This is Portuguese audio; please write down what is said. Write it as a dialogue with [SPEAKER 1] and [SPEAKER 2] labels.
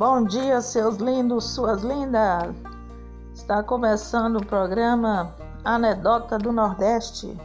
[SPEAKER 1] Bom dia, seus lindos, suas lindas. Está começando o programa Anedota do Nordeste.